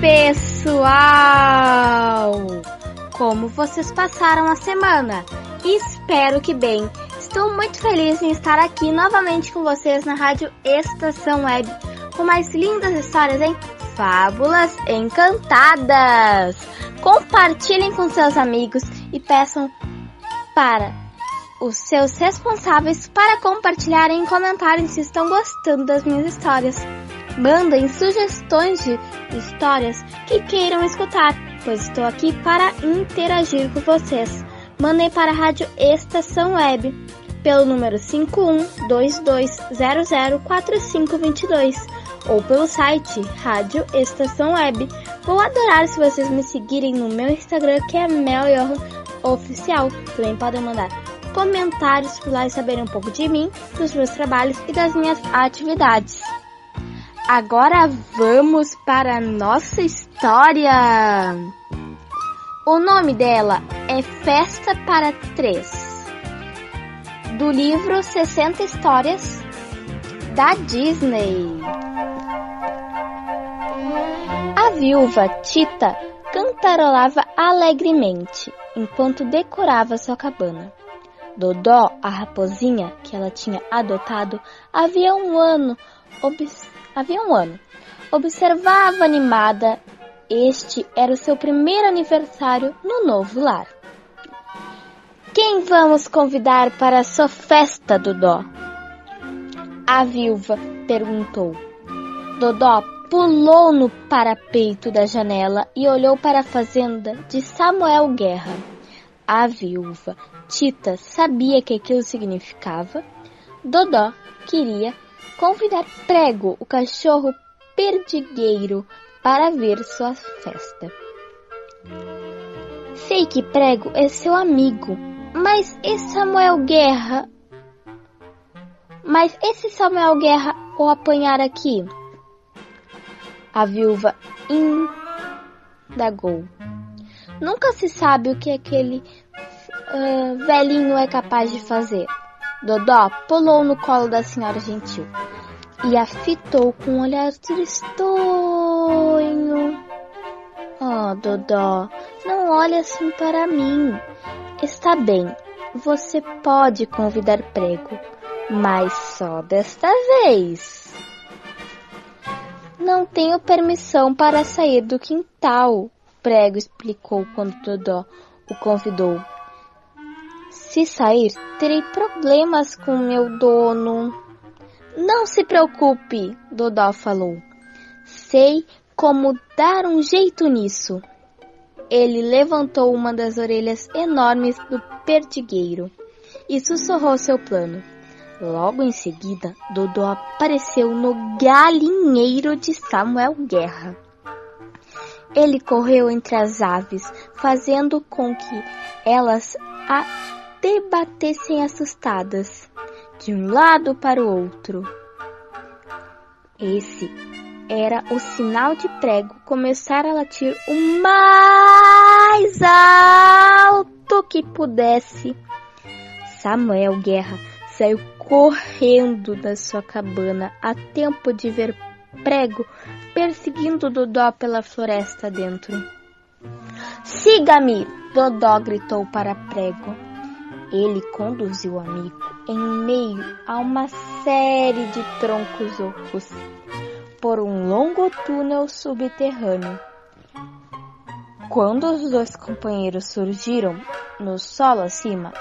pessoal! Como vocês passaram a semana? Espero que bem. Estou muito feliz em estar aqui novamente com vocês na Rádio Estação Web com mais lindas histórias em Fábulas Encantadas. Compartilhem com seus amigos e peçam para os seus responsáveis para compartilharem e comentarem se estão gostando das minhas histórias. Mandem sugestões de histórias que queiram escutar, pois estou aqui para interagir com vocês. Mandem para a Rádio Estação Web pelo número 5122004522 ou pelo site Rádio Estação Web. Vou adorar se vocês me seguirem no meu Instagram que é Mel Oficial. Também podem mandar comentários por lá e saberem um pouco de mim, dos meus trabalhos e das minhas atividades. Agora vamos para a nossa história. O nome dela é Festa para Três, do livro 60 Histórias da Disney. A viúva Tita cantarolava alegremente enquanto decorava sua cabana. Dodó, a raposinha que ela tinha adotado, havia um ano, havia um ano, observava animada. Este era o seu primeiro aniversário no novo lar. Quem vamos convidar para a sua festa, Dodó? A viúva perguntou. Dodó pulou no parapeito da janela e olhou para a fazenda de Samuel Guerra. A viúva Tita sabia que aquilo significava. Dodó queria convidar Prego, o cachorro perdigueiro, para ver sua festa. Sei que Prego é seu amigo, mas esse Samuel Guerra. Mas esse Samuel Guerra o apanhar aqui? A viúva indagou. Nunca se sabe o que aquele uh, velhinho é capaz de fazer. Dodó pulou no colo da senhora gentil e a fitou com um olhar tristonho. Oh, Dodó, não olhe assim para mim. Está bem, você pode convidar prego, mas só desta vez. Não tenho permissão para sair do quintal, Prego explicou quando Dodó o convidou. Se sair, terei problemas com meu dono. Não se preocupe, Dodó falou. Sei como dar um jeito nisso. Ele levantou uma das orelhas enormes do perdigueiro e sussurrou seu plano. Logo em seguida, Dodô apareceu no galinheiro de Samuel Guerra. Ele correu entre as aves, fazendo com que elas a debatessem assustadas, de um lado para o outro. Esse era o sinal de prego começar a latir o mais alto que pudesse. Samuel Guerra saiu correndo da sua cabana a tempo de ver Prego perseguindo Dodó pela floresta dentro. Siga-me! Dodó gritou para Prego. Ele conduziu o amigo em meio a uma série de troncos ocos por um longo túnel subterrâneo. Quando os dois companheiros surgiram no solo acima,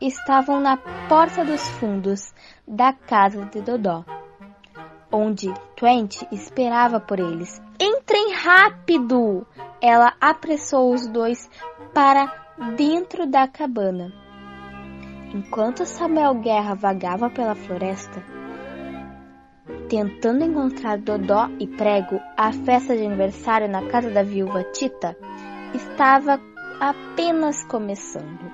estavam na porta dos fundos da casa de Dodó, onde Twente esperava por eles. Entrem rápido! Ela apressou os dois para dentro da cabana. Enquanto Samuel Guerra vagava pela floresta, tentando encontrar Dodó e Prego, a festa de aniversário na casa da viúva Tita estava apenas começando.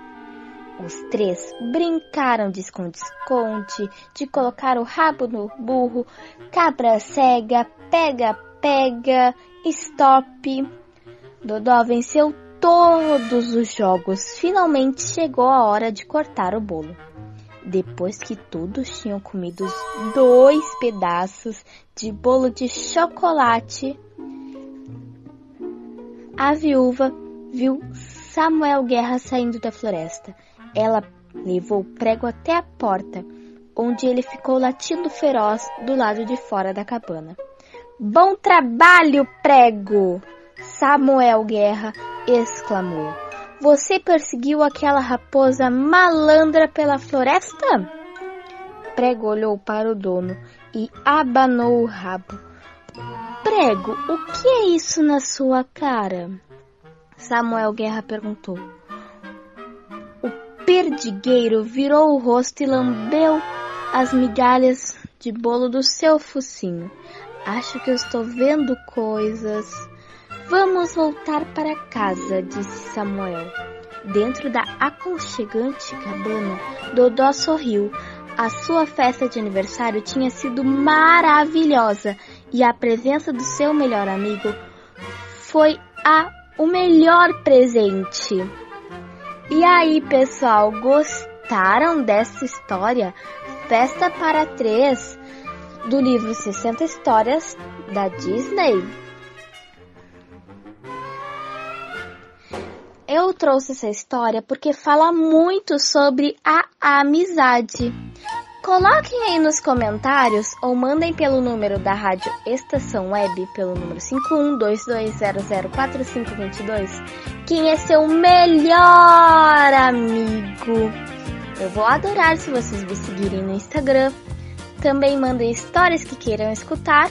Os três brincaram de esconde-esconde, de colocar o rabo no burro, cabra cega, pega-pega, stop. Dodó venceu todos os jogos. Finalmente chegou a hora de cortar o bolo. Depois que todos tinham comido dois pedaços de bolo de chocolate, a viúva viu Samuel Guerra saindo da floresta. Ela levou o prego até a porta, onde ele ficou latindo feroz do lado de fora da cabana. Bom trabalho, prego! Samuel Guerra exclamou. Você perseguiu aquela raposa malandra pela floresta? Prego olhou para o dono e abanou o rabo. Prego, o que é isso na sua cara? Samuel Guerra perguntou. O perdigueiro virou o rosto e lambeu as migalhas de bolo do seu focinho. Acho que eu estou vendo coisas. Vamos voltar para casa, disse Samuel. Dentro da aconchegante cabana, Dodó sorriu. A sua festa de aniversário tinha sido maravilhosa e a presença do seu melhor amigo foi a o melhor presente. E aí, pessoal, gostaram dessa história? Festa para três do livro 60 Histórias da Disney? Eu trouxe essa história porque fala muito sobre a amizade. Coloquem aí nos comentários ou mandem pelo número da rádio Estação Web, pelo número 5122004522, quem é seu melhor amigo. Eu vou adorar se vocês me seguirem no Instagram. Também mandem histórias que queiram escutar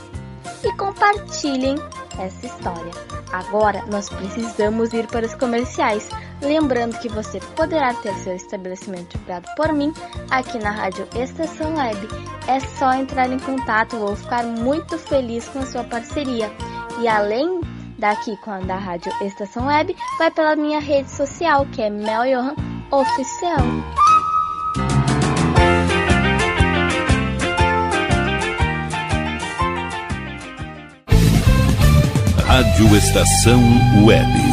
e compartilhem essa história. Agora nós precisamos ir para os comerciais. Lembrando que você poderá ter seu estabelecimento divulgado por mim aqui na Rádio Estação Web. É só entrar em contato, vou ficar muito feliz com a sua parceria. E além daqui com a da Rádio Estação Web, vai pela minha rede social, que é Mel Johan Oficial. Rádio Estação Web.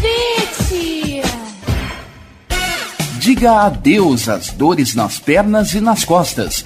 Diga adeus às dores nas pernas e nas costas.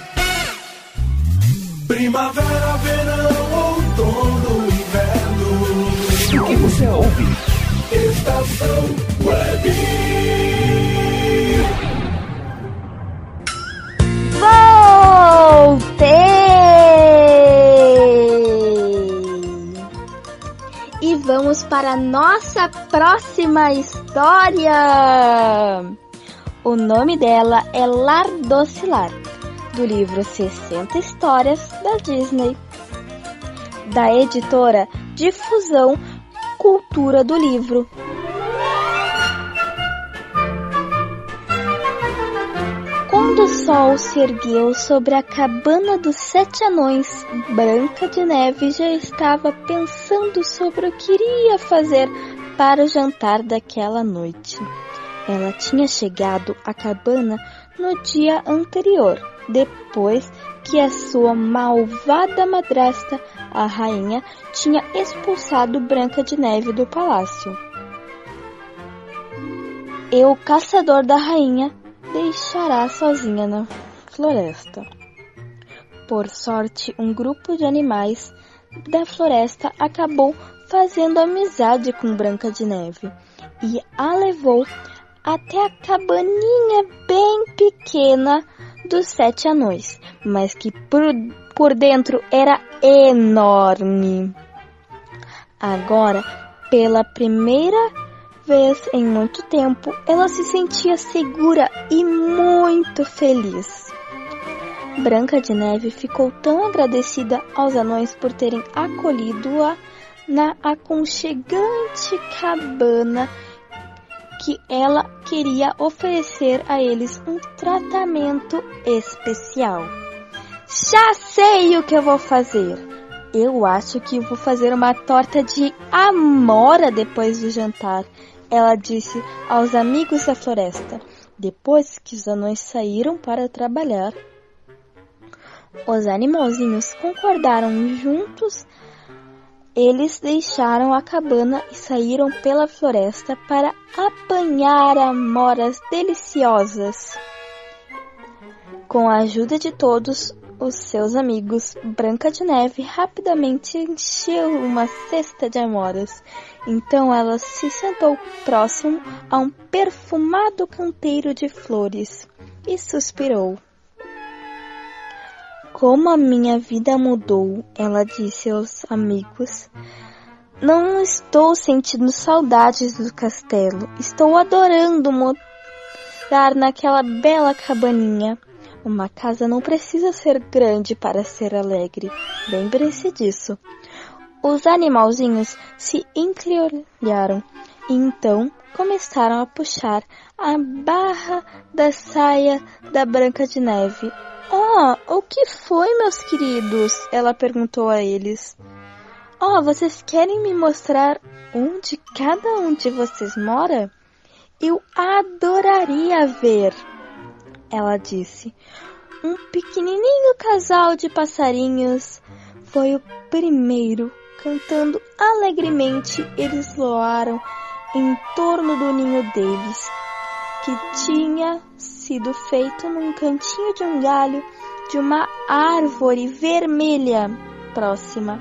Primavera, verão, outono, inverno. O que você ouve? Estação Web. Voltei! E vamos para a nossa próxima história! O nome dela é Lar Docilar, do livro 60 Histórias da Disney, da editora Difusão Cultura do Livro. Quando o sol se ergueu sobre a cabana dos sete anões, Branca de Neve já estava pensando sobre o que iria fazer para o jantar daquela noite. Ela tinha chegado à cabana no dia anterior, depois que a sua malvada madrasta, a rainha, tinha expulsado Branca de Neve do palácio. E o caçador da rainha deixará sozinha na floresta. Por sorte, um grupo de animais da floresta acabou fazendo amizade com Branca de Neve e a levou até a cabaninha bem pequena dos sete anões, mas que por, por dentro era enorme. Agora, pela primeira vez em muito tempo, ela se sentia segura e muito feliz. Branca de Neve ficou tão agradecida aos anões por terem acolhido-a na aconchegante cabana que ela queria oferecer a eles um tratamento especial. Já sei o que eu vou fazer. Eu acho que vou fazer uma torta de amora depois do jantar, ela disse aos amigos da floresta, depois que os anões saíram para trabalhar. Os animalzinhos concordaram juntos eles deixaram a cabana e saíram pela floresta para apanhar amoras deliciosas. Com a ajuda de todos os seus amigos, Branca de Neve rapidamente encheu uma cesta de amoras. Então ela se sentou próximo a um perfumado canteiro de flores e suspirou. Como a minha vida mudou, ela disse aos amigos. Não estou sentindo saudades do castelo. Estou adorando morar naquela bela cabaninha. Uma casa não precisa ser grande para ser alegre. Lembre-se disso. Os animalzinhos se encrolharam e então começaram a puxar a barra da saia da Branca de Neve Oh, o que foi, meus queridos? Ela perguntou a eles. Oh, vocês querem me mostrar onde cada um de vocês mora? Eu adoraria ver, ela disse. Um pequenininho casal de passarinhos foi o primeiro. Cantando alegremente, eles loaram em torno do ninho deles, que tinha sido feito num cantinho de um galho de uma árvore vermelha próxima.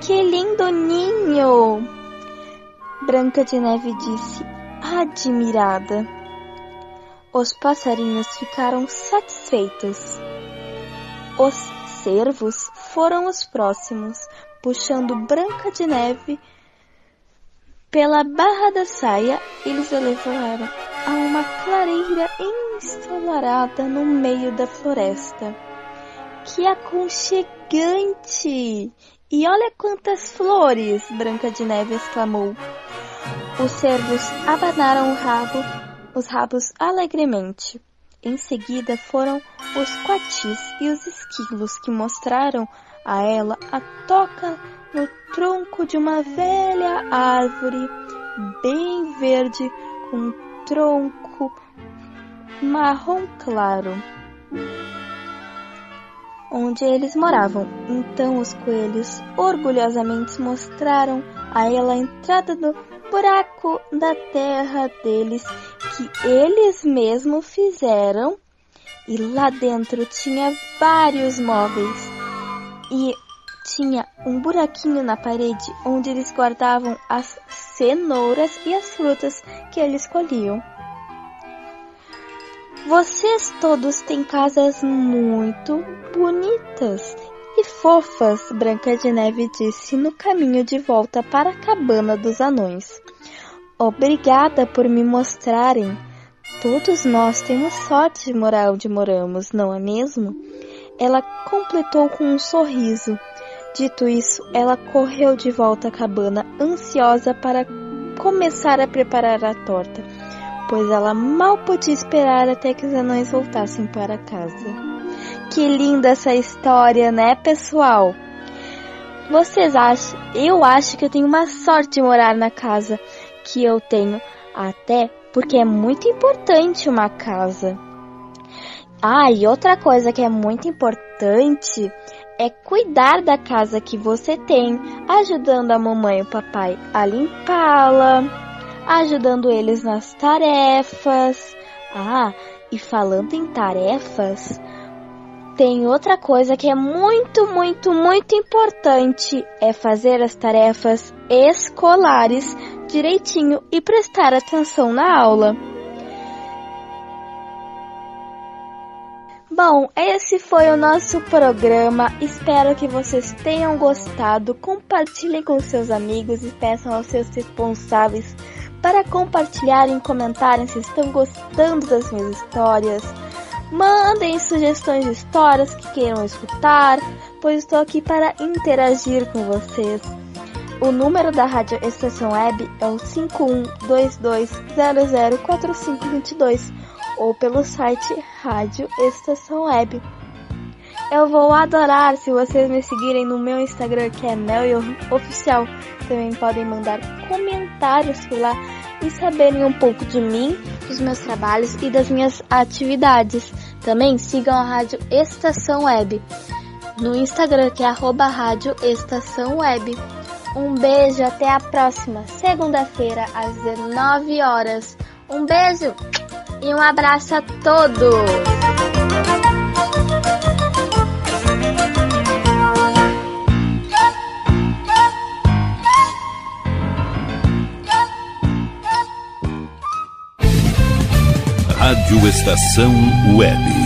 Que lindo ninho! Branca de Neve disse, admirada. Os passarinhos ficaram satisfeitos. Os cervos foram os próximos, puxando Branca de Neve pela barra da saia, eles a levaram a uma clareira ensolarada no meio da floresta. Que aconchegante! E olha quantas flores! Branca de Neve exclamou. Os cervos abanaram o rabo, os rabos alegremente. Em seguida foram os coatis e os esquilos que mostraram a ela a toca no tronco de uma velha árvore bem verde com tronco marrom claro onde eles moravam. Então os coelhos orgulhosamente mostraram a ela a entrada do buraco da terra deles que eles mesmos fizeram. E lá dentro tinha vários móveis e tinha um buraquinho na parede onde eles guardavam as cenouras e as frutas que eles colhiam. Vocês todos têm casas muito bonitas e fofas, Branca de Neve disse no caminho de volta para a cabana dos anões. Obrigada por me mostrarem. Todos nós temos sorte de morar onde moramos, não é mesmo? Ela completou com um sorriso. Dito isso, ela correu de volta à cabana, ansiosa para começar a preparar a torta, pois ela mal podia esperar até que os anões voltassem para casa. Que linda essa história, né, pessoal? Vocês acham? Eu acho que eu tenho uma sorte de morar na casa que eu tenho, até porque é muito importante uma casa. Ah, e outra coisa que é muito importante é cuidar da casa que você tem, ajudando a mamãe e o papai a limpá-la, ajudando eles nas tarefas. Ah, e falando em tarefas, tem outra coisa que é muito, muito, muito importante: é fazer as tarefas escolares direitinho e prestar atenção na aula. Bom, esse foi o nosso programa. Espero que vocês tenham gostado. Compartilhem com seus amigos e peçam aos seus responsáveis para compartilharem e comentarem se estão gostando das minhas histórias. Mandem sugestões de histórias que queiram escutar, pois estou aqui para interagir com vocês. O número da Rádio Estação Web é o 5122004522 ou pelo site Rádio Estação Web. Eu vou adorar se vocês me seguirem no meu Instagram que é Mel Oficial. Também podem mandar comentários por lá e saberem um pouco de mim, dos meus trabalhos e das minhas atividades. Também sigam a Rádio Estação Web no Instagram que é arroba Rádio Estação Web. Um beijo, até a próxima segunda-feira às 19 horas. Um beijo! E um abraço a todos! Rádio Estação Web.